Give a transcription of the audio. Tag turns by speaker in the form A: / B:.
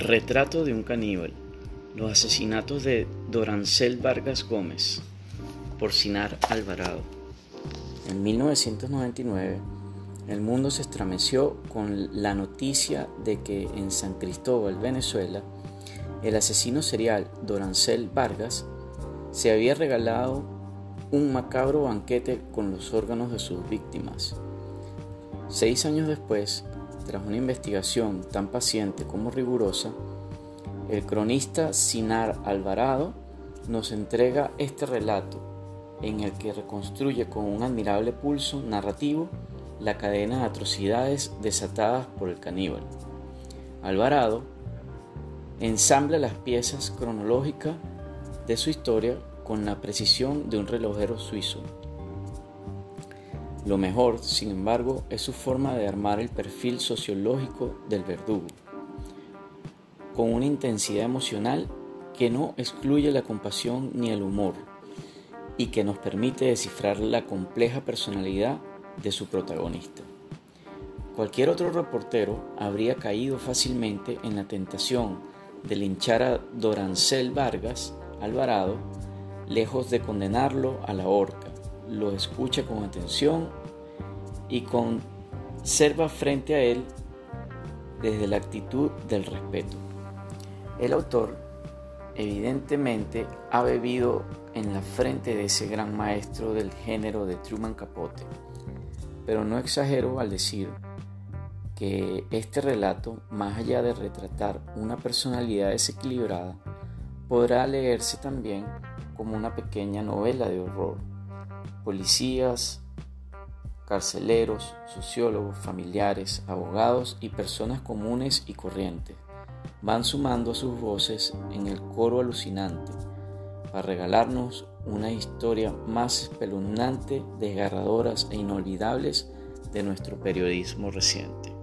A: Retrato de un caníbal. Los asesinatos de Dorancel Vargas Gómez por Sinar Alvarado. En 1999, el mundo se estremeció con la noticia de que en San Cristóbal, Venezuela, el asesino serial Dorancel Vargas se había regalado un macabro banquete con los órganos de sus víctimas. Seis años después, tras una investigación tan paciente como rigurosa, el cronista Sinar Alvarado nos entrega este relato en el que reconstruye con un admirable pulso narrativo la cadena de atrocidades desatadas por el caníbal. Alvarado ensambla las piezas cronológicas de su historia con la precisión de un relojero suizo. Lo mejor, sin embargo, es su forma de armar el perfil sociológico del verdugo, con una intensidad emocional que no excluye la compasión ni el humor, y que nos permite descifrar la compleja personalidad de su protagonista. Cualquier otro reportero habría caído fácilmente en la tentación de linchar a Dorancel Vargas Alvarado, lejos de condenarlo a la horca lo escucha con atención y conserva frente a él desde la actitud del respeto. El autor evidentemente ha bebido en la frente de ese gran maestro del género de Truman Capote, pero no exagero al decir que este relato, más allá de retratar una personalidad desequilibrada, podrá leerse también como una pequeña novela de horror policías, carceleros, sociólogos, familiares, abogados y personas comunes y corrientes van sumando sus voces en el coro alucinante para regalarnos una historia más espeluznante, desgarradoras e inolvidables de nuestro periodismo reciente.